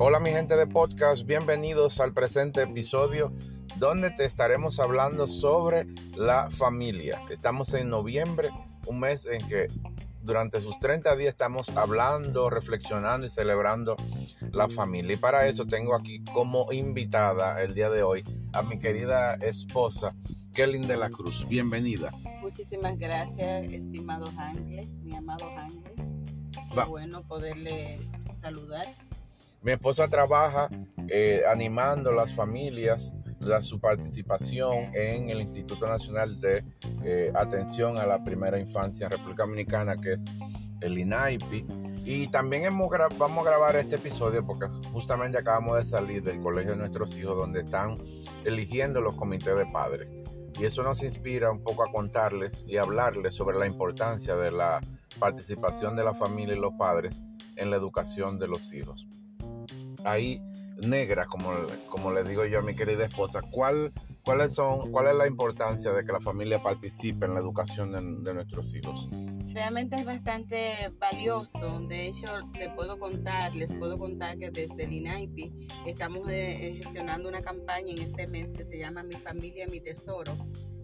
Hola mi gente de podcast, bienvenidos al presente episodio donde te estaremos hablando sobre la familia. Estamos en noviembre, un mes en que durante sus 30 días estamos hablando, reflexionando y celebrando la familia. Y para eso tengo aquí como invitada el día de hoy a mi querida esposa, Kelly de la Cruz. Bienvenida. Muchísimas gracias, estimado Angle, mi amado Angle. Qué bueno poderle saludar. Mi esposa trabaja eh, animando las familias, la, su participación en el Instituto Nacional de eh, Atención a la Primera Infancia en República Dominicana, que es el INAIPI. Y también hemos vamos a grabar este episodio porque justamente acabamos de salir del colegio de nuestros hijos donde están eligiendo los comités de padres. Y eso nos inspira un poco a contarles y hablarles sobre la importancia de la participación de la familia y los padres en la educación de los hijos. Ahí, negra, como, como le digo yo a mi querida esposa, ¿cuál, cuáles son, ¿cuál es la importancia de que la familia participe en la educación de, nuestros hijos? Realmente es bastante valioso. De hecho, les puedo contar, les puedo contar que desde el INAIPI estamos eh, gestionando una campaña en este mes que se llama Mi familia, mi tesoro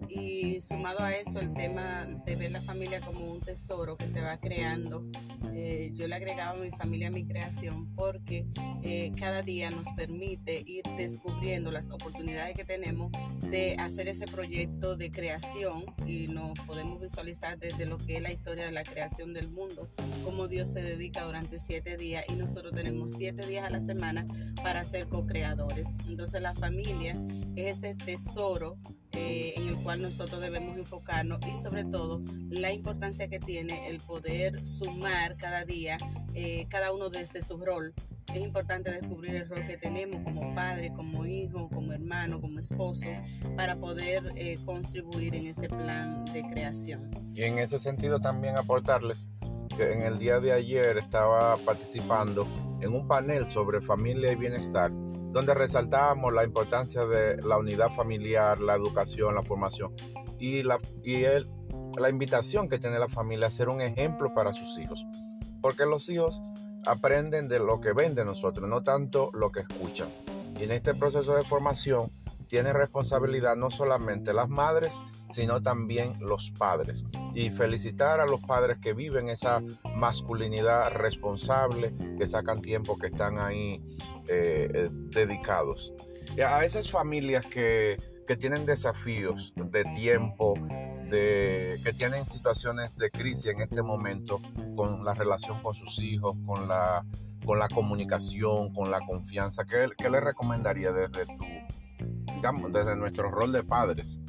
y sumado a eso el tema de ver la familia como un tesoro que se va creando, eh, yo le agregaba a mi familia mi creación porque eh, cada día nos permite ir descubriendo las oportunidades que tenemos de hacer ese proyecto de creación y nos podemos visualizar desde lo que es la historia de la creación del mundo, cómo Dios se dedica durante siete días y nosotros tenemos siete días a la semana para ser co-creadores. Entonces la familia es ese tesoro eh, en el cual nosotros debemos enfocarnos y sobre todo la importancia que tiene el poder sumar cada día, eh, cada uno desde su rol. Es importante descubrir el rol que tenemos como padre, como hijo, como hermano, como esposo, para poder eh, contribuir en ese plan de creación. Y en ese sentido también aportarles que en el día de ayer estaba participando en un panel sobre familia y bienestar donde resaltábamos la importancia de la unidad familiar, la educación, la formación y, la, y el, la invitación que tiene la familia a ser un ejemplo para sus hijos. Porque los hijos aprenden de lo que ven de nosotros, no tanto lo que escuchan. Y en este proceso de formación tiene responsabilidad no solamente las madres, sino también los padres. Y felicitar a los padres que viven esa masculinidad responsable, que sacan tiempo, que están ahí eh, eh, dedicados. A esas familias que, tienen desafíos de tiempo, que tienen situaciones de crisis en este momento con la relación con sus hijos, con la, con la comunicación, con la confianza, ¿qué, qué le recomendaría desde tu, digamos, desde nuestro rol de padres?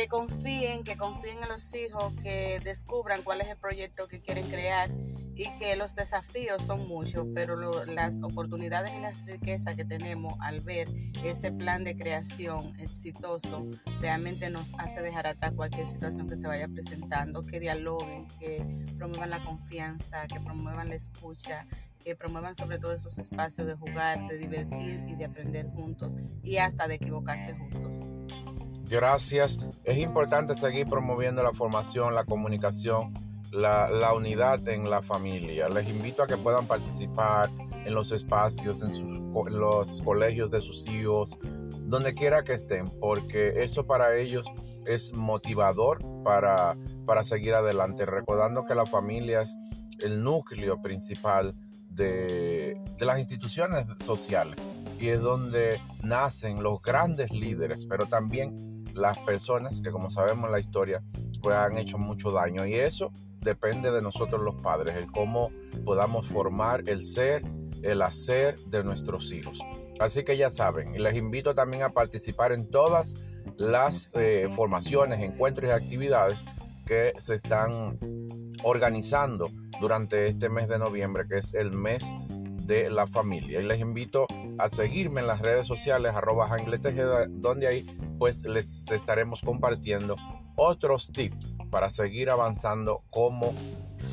Que confíen, que confíen en los hijos, que descubran cuál es el proyecto que quieren crear y que los desafíos son muchos, pero las oportunidades y las riquezas que tenemos al ver ese plan de creación exitoso realmente nos hace dejar atrás cualquier situación que se vaya presentando, que dialoguen, que promuevan la confianza, que promuevan la escucha, que promuevan sobre todo esos espacios de jugar, de divertir y de aprender juntos y hasta de equivocarse juntos. Gracias. Es importante seguir promoviendo la formación, la comunicación la, unidad en la familia. Les invito a que puedan participar en los espacios, en, los colegios de sus hijos, donde quiera que estén, porque eso para ellos es motivador para, para seguir adelante, recordando que la familia es el núcleo principal de, de, las instituciones sociales y es donde nacen los grandes líderes, pero también las personas que como sabemos en la historia pues han hecho mucho daño y eso depende de nosotros los padres, el cómo podamos formar el ser, el hacer de nuestros hijos. Así que ya saben, y les invito también a participar en todas las eh, formaciones, encuentros y actividades que se están organizando durante este mes de noviembre, que es el mes de la familia. Y les invito a seguirme en las redes sociales, arroba donde ahí pues les estaremos compartiendo otros tips para seguir avanzando como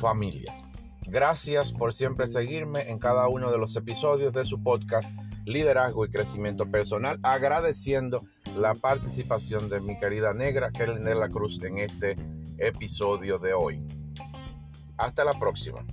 familias. Gracias por siempre seguirme en cada uno de los episodios de su podcast Liderazgo y Crecimiento Personal, agradeciendo la participación de mi querida negra Kellen de la Cruz en este episodio de hoy. Hasta la próxima.